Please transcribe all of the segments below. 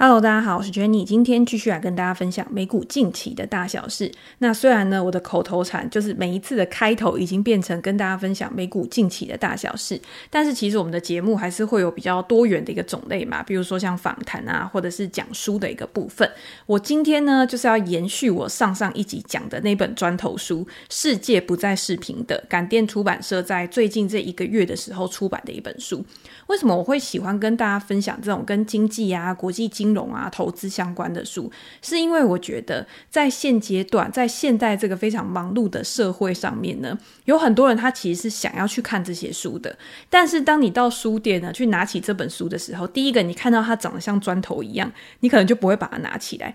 Hello，大家好，我是 Jenny，今天继续来跟大家分享美股近期的大小事。那虽然呢，我的口头禅就是每一次的开头已经变成跟大家分享美股近期的大小事，但是其实我们的节目还是会有比较多元的一个种类嘛，比如说像访谈啊，或者是讲书的一个部分。我今天呢，就是要延续我上上一集讲的那本砖头书《世界不再是平的》，感电出版社在最近这一个月的时候出版的一本书。为什么我会喜欢跟大家分享这种跟经济啊、国际经金融啊，投资相关的书，是因为我觉得在现阶段，在现代这个非常忙碌的社会上面呢，有很多人他其实是想要去看这些书的。但是当你到书店呢，去拿起这本书的时候，第一个你看到它长得像砖头一样，你可能就不会把它拿起来。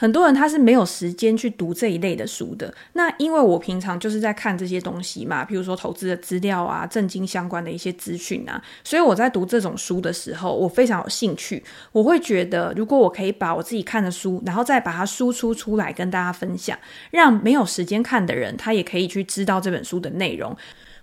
很多人他是没有时间去读这一类的书的。那因为我平常就是在看这些东西嘛，比如说投资的资料啊、正经相关的一些资讯啊，所以我在读这种书的时候，我非常有兴趣。我会觉得，如果我可以把我自己看的书，然后再把它输出出来跟大家分享，让没有时间看的人，他也可以去知道这本书的内容。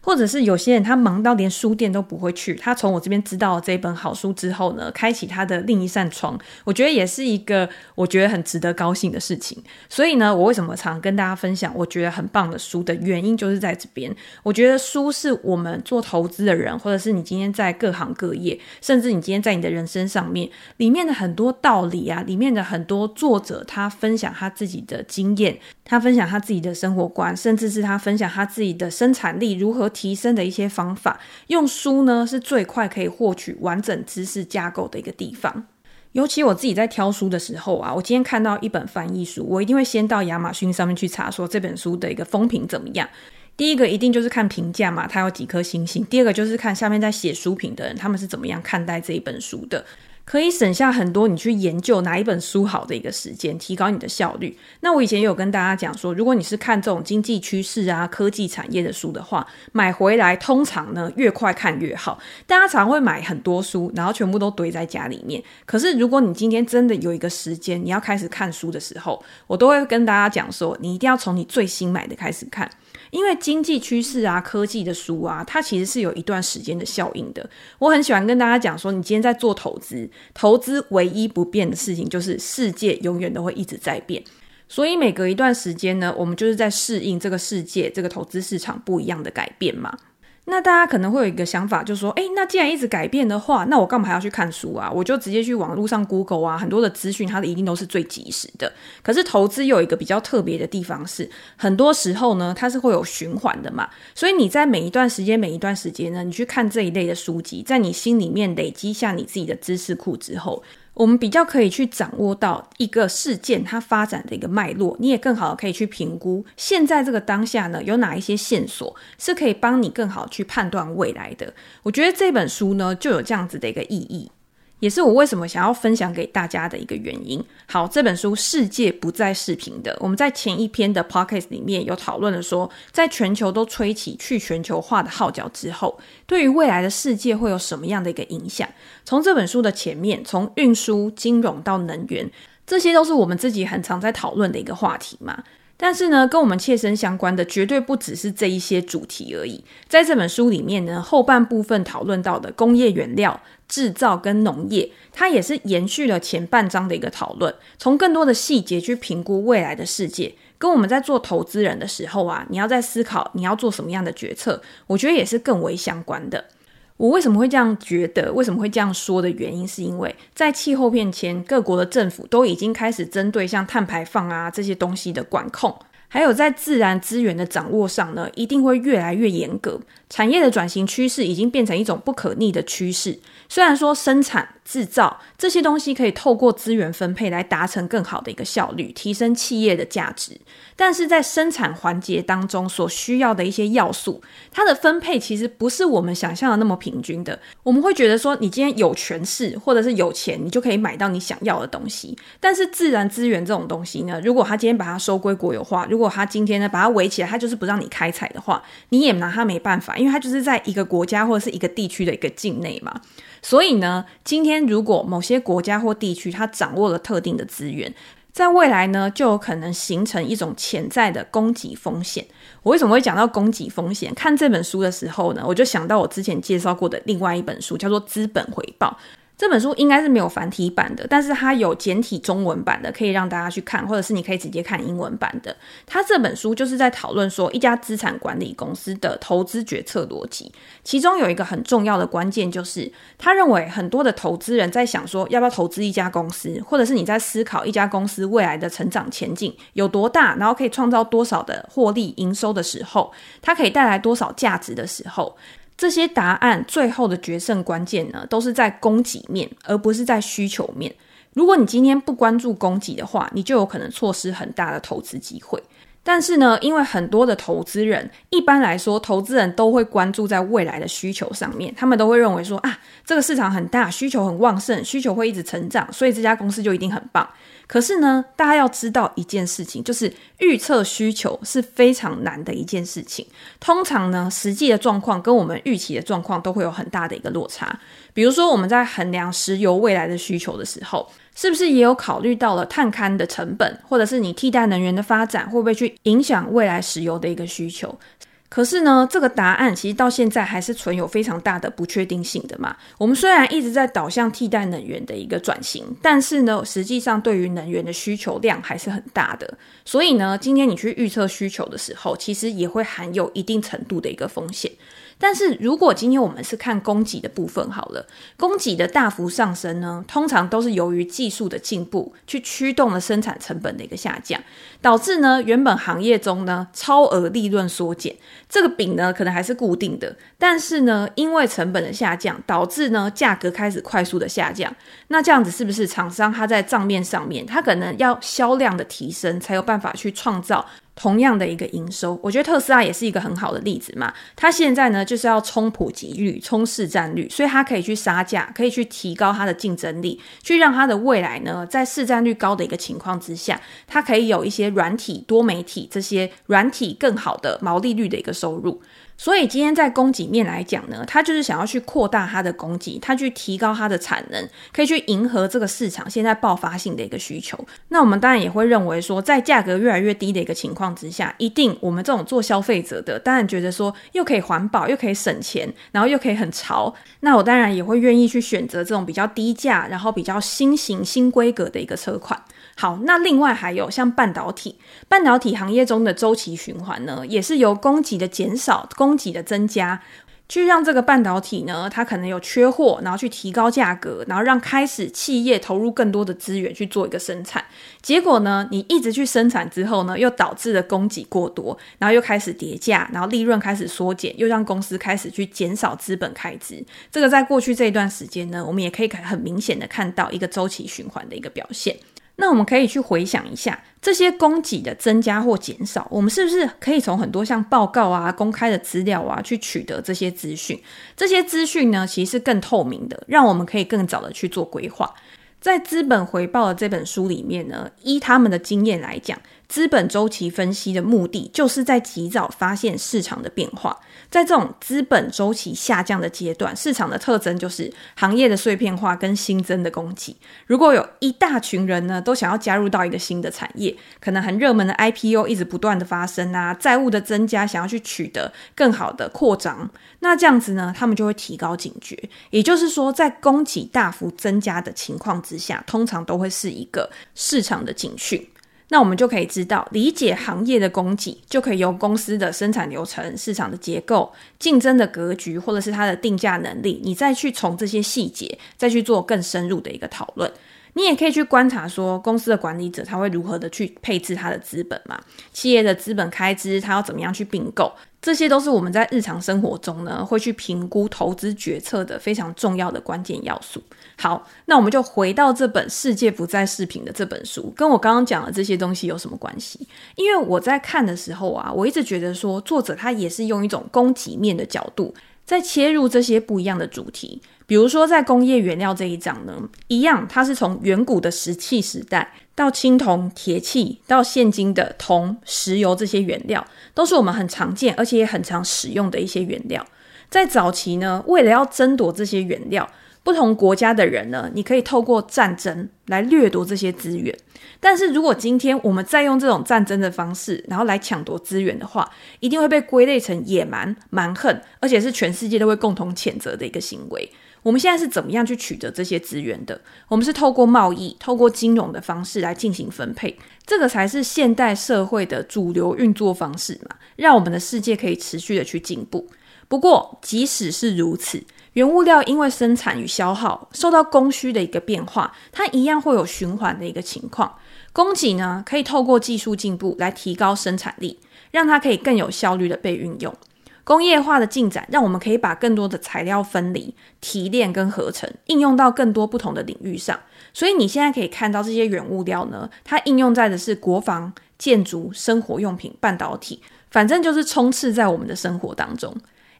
或者是有些人他忙到连书店都不会去，他从我这边知道了这本好书之后呢，开启他的另一扇窗，我觉得也是一个我觉得很值得高兴的事情。所以呢，我为什么常跟大家分享我觉得很棒的书的原因就是在这边。我觉得书是我们做投资的人，或者是你今天在各行各业，甚至你今天在你的人生上面里面的很多道理啊，里面的很多作者他分享他自己的经验，他分享他自己的生活观，甚至是他分享他自己的生产力如何提升的一些方法，用书呢是最快可以获取完整知识架构的一个地方。尤其我自己在挑书的时候啊，我今天看到一本翻译书，我一定会先到亚马逊上面去查，说这本书的一个风评怎么样。第一个一定就是看评价嘛，它有几颗星星。第二个就是看下面在写书评的人，他们是怎么样看待这一本书的。可以省下很多你去研究哪一本书好的一个时间，提高你的效率。那我以前有跟大家讲说，如果你是看这种经济趋势啊、科技产业的书的话，买回来通常呢越快看越好。大家常会买很多书，然后全部都堆在家里面。可是如果你今天真的有一个时间，你要开始看书的时候，我都会跟大家讲说，你一定要从你最新买的开始看。因为经济趋势啊、科技的书啊，它其实是有一段时间的效应的。我很喜欢跟大家讲说，你今天在做投资，投资唯一不变的事情就是世界永远都会一直在变。所以每隔一段时间呢，我们就是在适应这个世界、这个投资市场不一样的改变嘛。那大家可能会有一个想法，就是说，诶，那既然一直改变的话，那我干嘛还要去看书啊？我就直接去网络上 Google 啊，很多的资讯它的一定都是最及时的。可是投资有一个比较特别的地方是，很多时候呢，它是会有循环的嘛。所以你在每一段时间、每一段时间呢，你去看这一类的书籍，在你心里面累积下你自己的知识库之后。我们比较可以去掌握到一个事件它发展的一个脉络，你也更好可以去评估现在这个当下呢，有哪一些线索是可以帮你更好去判断未来的。我觉得这本书呢，就有这样子的一个意义。也是我为什么想要分享给大家的一个原因。好，这本书《世界不再是平的》，我们在前一篇的 podcast 里面有讨论了说，在全球都吹起去全球化的号角之后，对于未来的世界会有什么样的一个影响？从这本书的前面，从运输、金融到能源，这些都是我们自己很常在讨论的一个话题嘛。但是呢，跟我们切身相关的绝对不只是这一些主题而已。在这本书里面呢，后半部分讨论到的工业原料制造跟农业，它也是延续了前半章的一个讨论，从更多的细节去评估未来的世界。跟我们在做投资人的时候啊，你要在思考你要做什么样的决策，我觉得也是更为相关的。我为什么会这样觉得？为什么会这样说的原因，是因为在气候变迁，各国的政府都已经开始针对像碳排放啊这些东西的管控，还有在自然资源的掌握上呢，一定会越来越严格。产业的转型趋势已经变成一种不可逆的趋势。虽然说生产制造这些东西可以透过资源分配来达成更好的一个效率，提升企业的价值，但是在生产环节当中所需要的一些要素，它的分配其实不是我们想象的那么平均的。我们会觉得说，你今天有权势或者是有钱，你就可以买到你想要的东西。但是自然资源这种东西呢，如果他今天把它收归国有化，如果他今天呢把它围起来，他就是不让你开采的话，你也拿他没办法，因为它就是在一个国家或者是一个地区的一个境内嘛。所以呢，今天如果某些国家或地区它掌握了特定的资源，在未来呢，就有可能形成一种潜在的供给风险。我为什么会讲到供给风险？看这本书的时候呢，我就想到我之前介绍过的另外一本书，叫做《资本回报》。这本书应该是没有繁体版的，但是它有简体中文版的，可以让大家去看，或者是你可以直接看英文版的。它这本书就是在讨论说一家资产管理公司的投资决策逻辑，其中有一个很重要的关键，就是他认为很多的投资人在想说要不要投资一家公司，或者是你在思考一家公司未来的成长前景有多大，然后可以创造多少的获利营收的时候，它可以带来多少价值的时候。这些答案最后的决胜关键呢，都是在供给面，而不是在需求面。如果你今天不关注供给的话，你就有可能错失很大的投资机会。但是呢，因为很多的投资人，一般来说，投资人都会关注在未来的需求上面，他们都会认为说啊，这个市场很大，需求很旺盛，需求会一直成长，所以这家公司就一定很棒。可是呢，大家要知道一件事情，就是预测需求是非常难的一件事情。通常呢，实际的状况跟我们预期的状况都会有很大的一个落差。比如说，我们在衡量石油未来的需求的时候，是不是也有考虑到了探勘的成本，或者是你替代能源的发展会不会去影响未来石油的一个需求？可是呢，这个答案其实到现在还是存有非常大的不确定性的嘛。我们虽然一直在导向替代能源的一个转型，但是呢，实际上对于能源的需求量还是很大的。所以呢，今天你去预测需求的时候，其实也会含有一定程度的一个风险。但是如果今天我们是看供给的部分好了，供给的大幅上升呢，通常都是由于技术的进步去驱动了生产成本的一个下降，导致呢原本行业中呢超额利润缩减，这个饼呢可能还是固定的，但是呢因为成本的下降，导致呢价格开始快速的下降，那这样子是不是厂商他在账面上面，他可能要销量的提升才有办法去创造同样的一个营收，我觉得特斯拉也是一个很好的例子嘛。它现在呢就是要冲普及率、冲市占率，所以它可以去杀价，可以去提高它的竞争力，去让它的未来呢在市占率高的一个情况之下，它可以有一些软体、多媒体这些软体更好的毛利率的一个收入。所以今天在供给面来讲呢，它就是想要去扩大它的供给，它去提高它的产能，可以去迎合这个市场现在爆发性的一个需求。那我们当然也会认为说，在价格越来越低的一个情况之下，一定我们这种做消费者的，当然觉得说又可以环保，又可以省钱，然后又可以很潮。那我当然也会愿意去选择这种比较低价，然后比较新型、新规格的一个车款。好，那另外还有像半导体，半导体行业中的周期循环呢，也是由供给的减少、供给的增加，去让这个半导体呢，它可能有缺货，然后去提高价格，然后让开始企业投入更多的资源去做一个生产。结果呢，你一直去生产之后呢，又导致了供给过多，然后又开始跌价，然后利润开始缩减，又让公司开始去减少资本开支。这个在过去这一段时间呢，我们也可以很明显的看到一个周期循环的一个表现。那我们可以去回想一下，这些供给的增加或减少，我们是不是可以从很多像报告啊、公开的资料啊去取得这些资讯？这些资讯呢，其实更透明的，让我们可以更早的去做规划。在《资本回报》的这本书里面呢，依他们的经验来讲，资本周期分析的目的就是在及早发现市场的变化。在这种资本周期下降的阶段，市场的特征就是行业的碎片化跟新增的供给。如果有一大群人呢，都想要加入到一个新的产业，可能很热门的 IPO 一直不断的发生啊，债务的增加，想要去取得更好的扩张，那这样子呢，他们就会提高警觉。也就是说，在供给大幅增加的情况之下，通常都会是一个市场的警讯。那我们就可以知道，理解行业的供给，就可以由公司的生产流程、市场的结构、竞争的格局，或者是它的定价能力，你再去从这些细节，再去做更深入的一个讨论。你也可以去观察说，公司的管理者他会如何的去配置他的资本嘛？企业的资本开支，他要怎么样去并购？这些都是我们在日常生活中呢，会去评估投资决策的非常重要的关键要素。好，那我们就回到这本《世界不再视频》的这本书，跟我刚刚讲的这些东西有什么关系？因为我在看的时候啊，我一直觉得说，作者他也是用一种供给面的角度，在切入这些不一样的主题。比如说，在工业原料这一章呢，一样，它是从远古的石器时代到青铜、铁器，到现今的铜、石油这些原料，都是我们很常见而且也很常使用的一些原料。在早期呢，为了要争夺这些原料，不同国家的人呢，你可以透过战争来掠夺这些资源。但是如果今天我们再用这种战争的方式，然后来抢夺资源的话，一定会被归类成野蛮、蛮横，而且是全世界都会共同谴责的一个行为。我们现在是怎么样去取得这些资源的？我们是透过贸易、透过金融的方式来进行分配，这个才是现代社会的主流运作方式嘛，让我们的世界可以持续的去进步。不过，即使是如此，原物料因为生产与消耗受到供需的一个变化，它一样会有循环的一个情况。供给呢，可以透过技术进步来提高生产力，让它可以更有效率的被运用。工业化的进展，让我们可以把更多的材料分离、提炼跟合成，应用到更多不同的领域上。所以你现在可以看到这些原物料呢，它应用在的是国防、建筑、生活用品、半导体，反正就是充斥在我们的生活当中。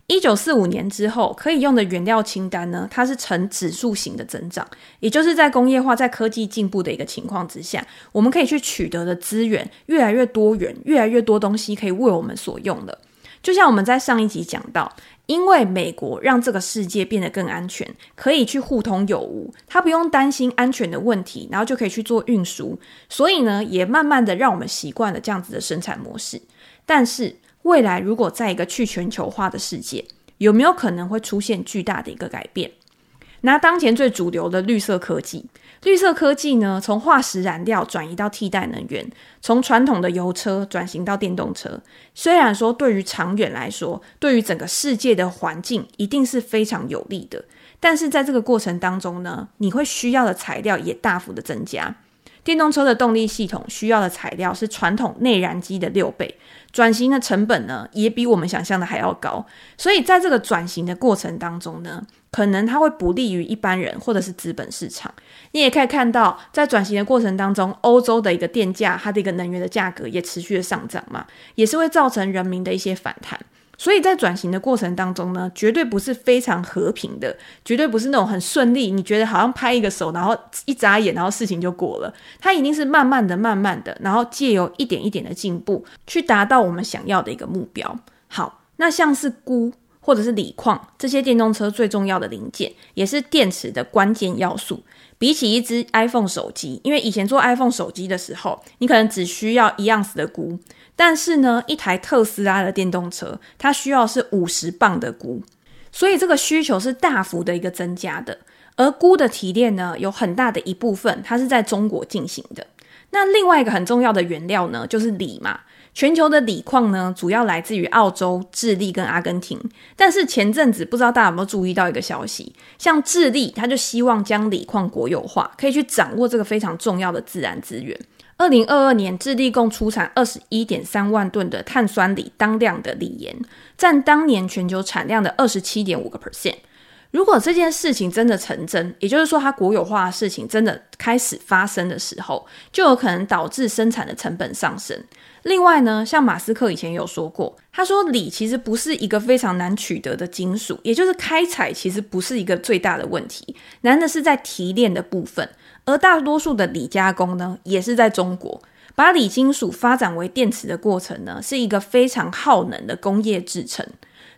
一九四五年之后，可以用的原料清单呢，它是呈指数型的增长，也就是在工业化、在科技进步的一个情况之下，我们可以去取得的资源越来越多元，越来越多东西可以为我们所用了。就像我们在上一集讲到，因为美国让这个世界变得更安全，可以去互通有无，它不用担心安全的问题，然后就可以去做运输，所以呢，也慢慢的让我们习惯了这样子的生产模式。但是未来如果在一个去全球化的世界，有没有可能会出现巨大的一个改变？拿当前最主流的绿色科技。绿色科技呢，从化石燃料转移到替代能源，从传统的油车转型到电动车。虽然说对于长远来说，对于整个世界的环境一定是非常有利的，但是在这个过程当中呢，你会需要的材料也大幅的增加。电动车的动力系统需要的材料是传统内燃机的六倍。转型的成本呢，也比我们想象的还要高，所以在这个转型的过程当中呢，可能它会不利于一般人或者是资本市场。你也可以看到，在转型的过程当中，欧洲的一个电价，它的一个能源的价格也持续的上涨嘛，也是会造成人民的一些反弹。所以在转型的过程当中呢，绝对不是非常和平的，绝对不是那种很顺利。你觉得好像拍一个手，然后一眨眼，然后事情就过了。它一定是慢慢的、慢慢的，然后借由一点一点的进步，去达到我们想要的一个目标。好，那像是孤或者是锂矿这些电动车最重要的零件，也是电池的关键要素。比起一支 iPhone 手机，因为以前做 iPhone 手机的时候，你可能只需要一盎司的钴。但是呢，一台特斯拉的电动车，它需要是五十磅的钴，所以这个需求是大幅的一个增加的。而钴的提炼呢，有很大的一部分它是在中国进行的。那另外一个很重要的原料呢，就是锂嘛。全球的锂矿呢，主要来自于澳洲、智利跟阿根廷。但是前阵子不知道大家有没有注意到一个消息，像智利，他就希望将锂矿国有化，可以去掌握这个非常重要的自然资源。二零二二年，智利共出产二十一点三万吨的碳酸锂当量的锂盐，占当年全球产量的二十七点五个 percent。如果这件事情真的成真，也就是说它国有化的事情真的开始发生的时候，就有可能导致生产的成本上升。另外呢，像马斯克以前有说过，他说锂其实不是一个非常难取得的金属，也就是开采其实不是一个最大的问题，难的是在提炼的部分。而大多数的锂加工呢，也是在中国。把锂金属发展为电池的过程呢，是一个非常耗能的工业制程。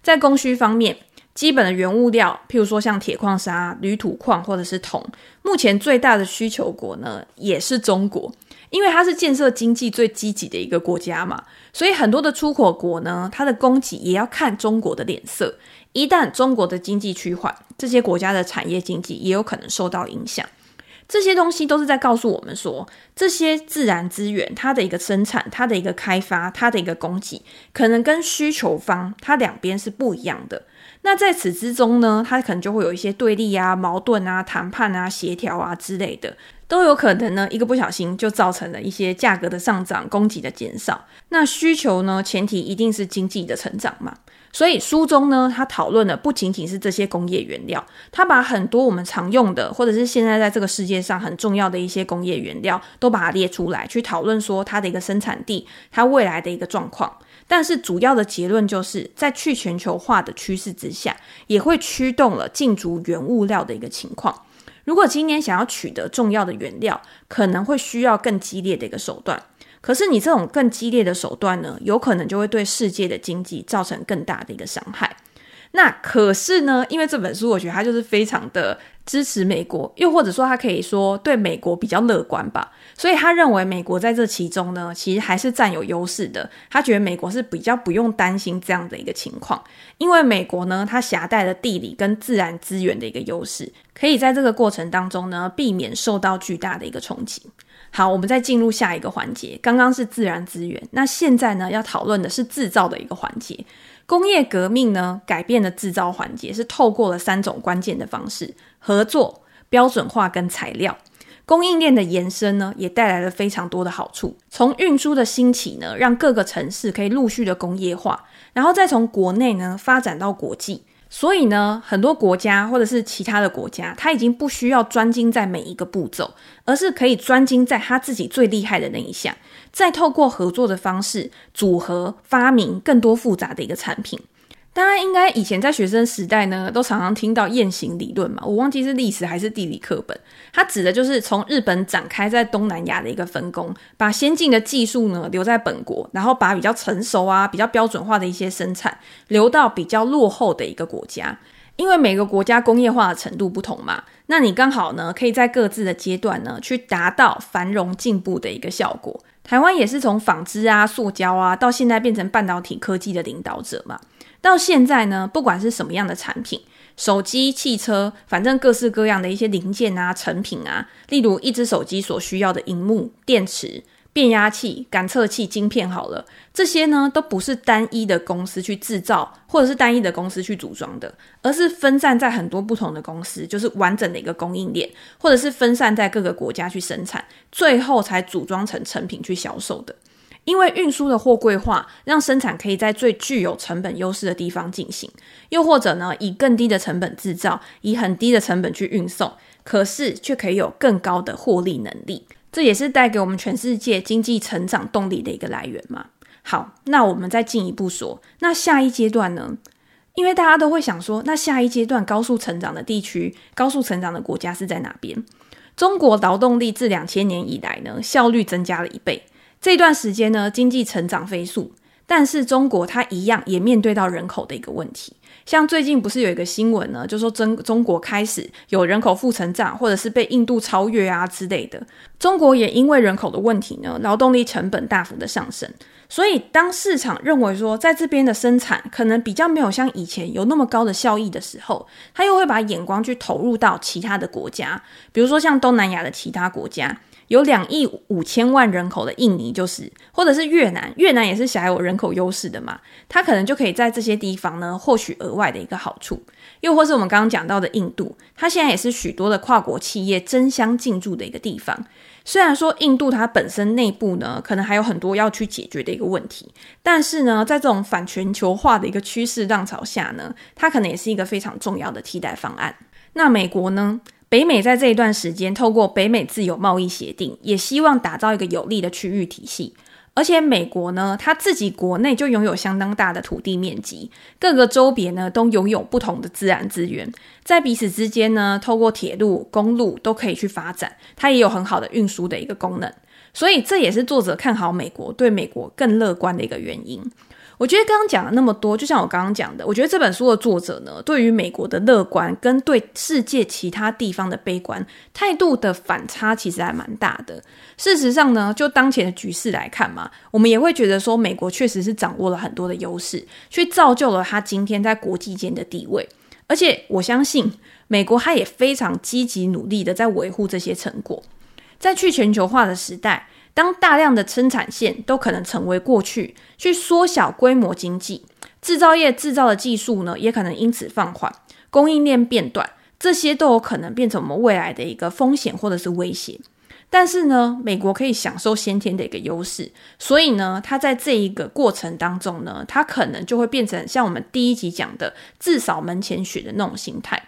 在供需方面，基本的原物料，譬如说像铁矿砂、铝土矿或者是铜，目前最大的需求国呢，也是中国，因为它是建设经济最积极的一个国家嘛。所以很多的出口国呢，它的供给也要看中国的脸色。一旦中国的经济趋缓，这些国家的产业经济也有可能受到影响。这些东西都是在告诉我们说，这些自然资源它的一个生产、它的一个开发、它的一个供给，可能跟需求方它两边是不一样的。那在此之中呢，它可能就会有一些对立啊、矛盾啊、谈判啊、协调啊之类的，都有可能呢，一个不小心就造成了一些价格的上涨、供给的减少。那需求呢，前提一定是经济的成长嘛。所以书中呢，他讨论的不仅仅是这些工业原料，他把很多我们常用的，或者是现在在这个世界上很重要的一些工业原料，都把它列出来，去讨论说它的一个生产地，它未来的一个状况。但是主要的结论就是在去全球化的趋势之下，也会驱动了竞逐原物料的一个情况。如果今年想要取得重要的原料，可能会需要更激烈的一个手段。可是你这种更激烈的手段呢，有可能就会对世界的经济造成更大的一个伤害。那可是呢，因为这本书我觉得它就是非常的支持美国，又或者说他可以说对美国比较乐观吧。所以他认为美国在这其中呢，其实还是占有优势的。他觉得美国是比较不用担心这样的一个情况，因为美国呢，它夹带了地理跟自然资源的一个优势，可以在这个过程当中呢，避免受到巨大的一个冲击。好，我们再进入下一个环节。刚刚是自然资源，那现在呢，要讨论的是制造的一个环节。工业革命呢，改变了制造环节，是透过了三种关键的方式：合作、标准化跟材料。供应链的延伸呢，也带来了非常多的好处。从运输的兴起呢，让各个城市可以陆续的工业化，然后再从国内呢发展到国际。所以呢，很多国家或者是其他的国家，他已经不需要专精在每一个步骤，而是可以专精在他自己最厉害的那一项，再透过合作的方式组合发明更多复杂的一个产品。当然，应该以前在学生时代呢，都常常听到雁行理论嘛。我忘记是历史还是地理课本。它指的就是从日本展开在东南亚的一个分工，把先进的技术呢留在本国，然后把比较成熟啊、比较标准化的一些生产留到比较落后的一个国家。因为每个国家工业化的程度不同嘛，那你刚好呢可以在各自的阶段呢去达到繁荣进步的一个效果。台湾也是从纺织啊、塑胶啊，到现在变成半导体科技的领导者嘛。到现在呢，不管是什么样的产品，手机、汽车，反正各式各样的一些零件啊、成品啊，例如一只手机所需要的荧幕、电池、变压器、感测器、晶片，好了，这些呢都不是单一的公司去制造，或者是单一的公司去组装的，而是分散在很多不同的公司，就是完整的一个供应链，或者是分散在各个国家去生产，最后才组装成成品去销售的。因为运输的货柜化，让生产可以在最具有成本优势的地方进行，又或者呢，以更低的成本制造，以很低的成本去运送，可是却可以有更高的获利能力，这也是带给我们全世界经济成长动力的一个来源嘛。好，那我们再进一步说，那下一阶段呢？因为大家都会想说，那下一阶段高速成长的地区、高速成长的国家是在哪边？中国劳动力自两千年以来呢，效率增加了一倍。这段时间呢，经济成长飞速，但是中国它一样也面对到人口的一个问题。像最近不是有一个新闻呢，就说中中国开始有人口负成长，或者是被印度超越啊之类的。中国也因为人口的问题呢，劳动力成本大幅的上升。所以当市场认为说在这边的生产可能比较没有像以前有那么高的效益的时候，他又会把眼光去投入到其他的国家，比如说像东南亚的其他国家。有两亿五千万人口的印尼，就是或者是越南，越南也是享有人口优势的嘛，它可能就可以在这些地方呢获取额外的一个好处。又或是我们刚刚讲到的印度，它现在也是许多的跨国企业争相进驻的一个地方。虽然说印度它本身内部呢可能还有很多要去解决的一个问题，但是呢，在这种反全球化的一个趋势浪潮下呢，它可能也是一个非常重要的替代方案。那美国呢？北美在这一段时间，透过北美自由贸易协定，也希望打造一个有利的区域体系。而且美国呢，它自己国内就拥有相当大的土地面积，各个州别呢都拥有不同的自然资源，在彼此之间呢，透过铁路、公路都可以去发展，它也有很好的运输的一个功能。所以这也是作者看好美国、对美国更乐观的一个原因。我觉得刚刚讲了那么多，就像我刚刚讲的，我觉得这本书的作者呢，对于美国的乐观跟对世界其他地方的悲观态度的反差，其实还蛮大的。事实上呢，就当前的局势来看嘛，我们也会觉得说，美国确实是掌握了很多的优势，去造就了他今天在国际间的地位。而且我相信，美国他也非常积极努力的在维护这些成果，在去全球化的时代。当大量的生产线都可能成为过去，去缩小规模经济，制造业制造的技术呢，也可能因此放缓，供应链变短，这些都有可能变成我们未来的一个风险或者是威胁。但是呢，美国可以享受先天的一个优势，所以呢，它在这一个过程当中呢，它可能就会变成像我们第一集讲的“自扫门前雪”的那种心态。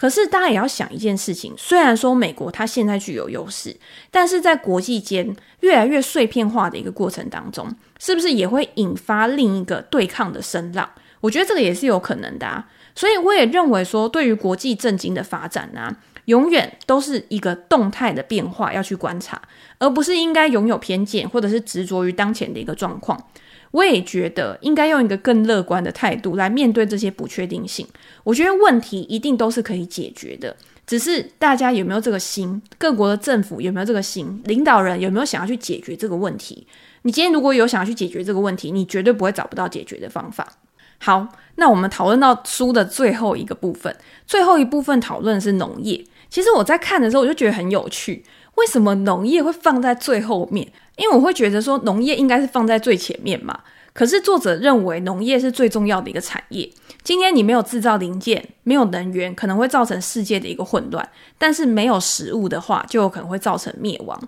可是大家也要想一件事情，虽然说美国它现在具有优势，但是在国际间越来越碎片化的一个过程当中，是不是也会引发另一个对抗的声浪？我觉得这个也是有可能的啊。所以我也认为说，对于国际政经的发展呢，永远都是一个动态的变化要去观察，而不是应该拥有偏见或者是执着于当前的一个状况。我也觉得应该用一个更乐观的态度来面对这些不确定性。我觉得问题一定都是可以解决的，只是大家有没有这个心，各国的政府有没有这个心，领导人有没有想要去解决这个问题？你今天如果有想要去解决这个问题，你绝对不会找不到解决的方法。好，那我们讨论到书的最后一个部分，最后一部分讨论是农业。其实我在看的时候，我就觉得很有趣，为什么农业会放在最后面？因为我会觉得说，农业应该是放在最前面嘛。可是作者认为农业是最重要的一个产业。今天你没有制造零件，没有能源，可能会造成世界的一个混乱；但是没有食物的话，就有可能会造成灭亡。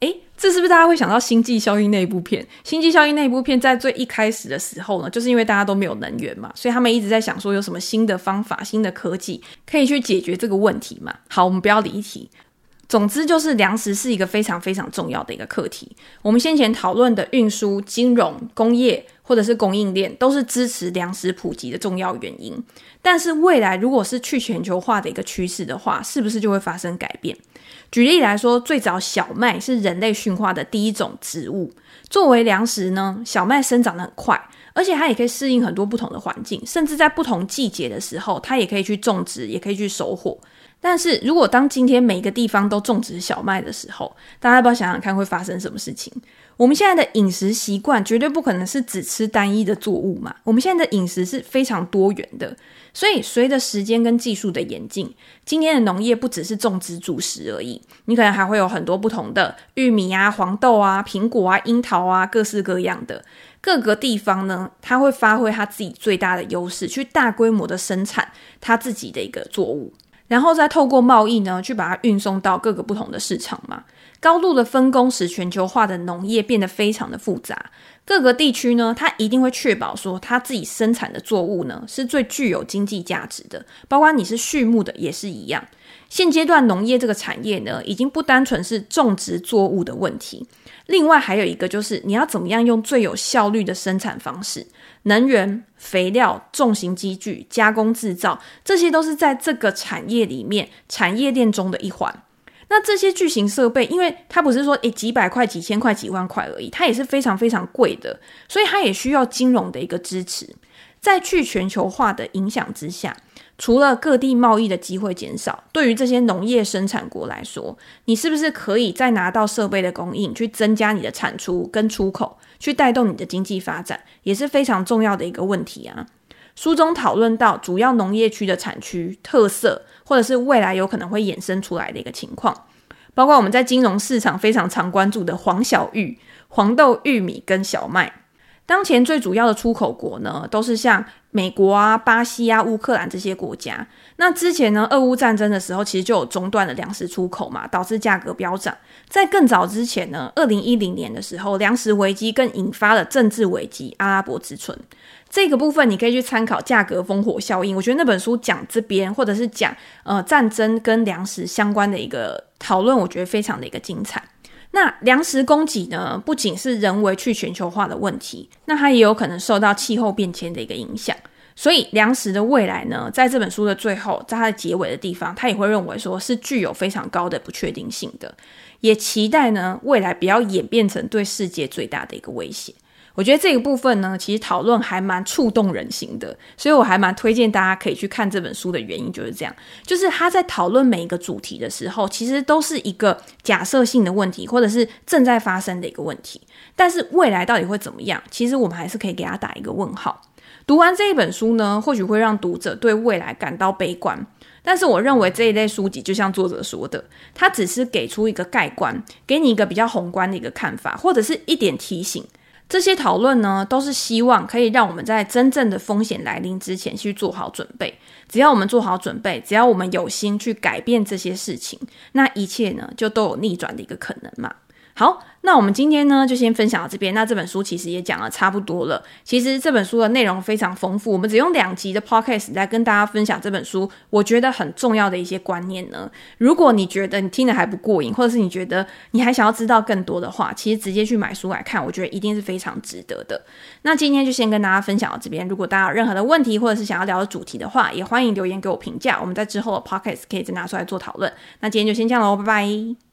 诶，这是不是大家会想到《星际效应》那一部片？《星际效应》那一部片在最一开始的时候呢，就是因为大家都没有能源嘛，所以他们一直在想说有什么新的方法、新的科技可以去解决这个问题嘛。好，我们不要离题。总之就是粮食是一个非常非常重要的一个课题。我们先前讨论的运输、金融、工业或者是供应链，都是支持粮食普及的重要原因。但是未来如果是去全球化的一个趋势的话，是不是就会发生改变？举例来说，最早小麦是人类驯化的第一种植物，作为粮食呢，小麦生长得很快，而且它也可以适应很多不同的环境，甚至在不同季节的时候，它也可以去种植，也可以去收获。但是如果当今天每个地方都种植小麦的时候，大家要不要想想看会发生什么事情？我们现在的饮食习惯绝对不可能是只吃单一的作物嘛，我们现在的饮食是非常多元的。所以，随着时间跟技术的演进，今天的农业不只是种植主食而已，你可能还会有很多不同的玉米啊、黄豆啊、苹果啊、樱桃啊，各式各样的。各个地方呢，它会发挥它自己最大的优势，去大规模的生产它自己的一个作物，然后再透过贸易呢，去把它运送到各个不同的市场嘛。高度的分工使全球化的农业变得非常的复杂。各个地区呢，它一定会确保说，它自己生产的作物呢是最具有经济价值的。包括你是畜牧的也是一样。现阶段农业这个产业呢，已经不单纯是种植作物的问题，另外还有一个就是你要怎么样用最有效率的生产方式，能源、肥料、重型机具、加工制造，这些都是在这个产业里面产业链中的一环。那这些巨型设备，因为它不是说诶几百块、几千块、几万块而已，它也是非常非常贵的，所以它也需要金融的一个支持。在去全球化的影响之下，除了各地贸易的机会减少，对于这些农业生产国来说，你是不是可以再拿到设备的供应，去增加你的产出跟出口，去带动你的经济发展，也是非常重要的一个问题啊。书中讨论到主要农业区的产区特色，或者是未来有可能会衍生出来的一个情况，包括我们在金融市场非常常关注的黄小玉、黄豆、玉米跟小麦。当前最主要的出口国呢，都是像美国啊、巴西啊、乌克兰这些国家。那之前呢，俄乌战争的时候，其实就有中断了粮食出口嘛，导致价格飙涨。在更早之前呢，二零一零年的时候，粮食危机更引发了政治危机——阿拉伯之春。这个部分你可以去参考《价格烽火效应》，我觉得那本书讲这边，或者是讲呃战争跟粮食相关的一个讨论，我觉得非常的一个精彩。那粮食供给呢，不仅是人为去全球化的问题，那它也有可能受到气候变迁的一个影响。所以粮食的未来呢，在这本书的最后，在它的结尾的地方，他也会认为说是具有非常高的不确定性的，也期待呢未来不要演变成对世界最大的一个威胁。我觉得这个部分呢，其实讨论还蛮触动人心的，所以我还蛮推荐大家可以去看这本书的原因就是这样，就是他在讨论每一个主题的时候，其实都是一个假设性的问题，或者是正在发生的一个问题，但是未来到底会怎么样，其实我们还是可以给他打一个问号。读完这一本书呢，或许会让读者对未来感到悲观，但是我认为这一类书籍就像作者说的，他只是给出一个概观，给你一个比较宏观的一个看法，或者是一点提醒。这些讨论呢，都是希望可以让我们在真正的风险来临之前去做好准备。只要我们做好准备，只要我们有心去改变这些事情，那一切呢，就都有逆转的一个可能嘛。好，那我们今天呢就先分享到这边。那这本书其实也讲了差不多了。其实这本书的内容非常丰富，我们只用两集的 podcast 来跟大家分享这本书，我觉得很重要的一些观念呢。如果你觉得你听得还不过瘾，或者是你觉得你还想要知道更多的话，其实直接去买书来看，我觉得一定是非常值得的。那今天就先跟大家分享到这边。如果大家有任何的问题，或者是想要聊的主题的话，也欢迎留言给我评价。我们在之后的 podcast 可以再拿出来做讨论。那今天就先这样喽，拜拜。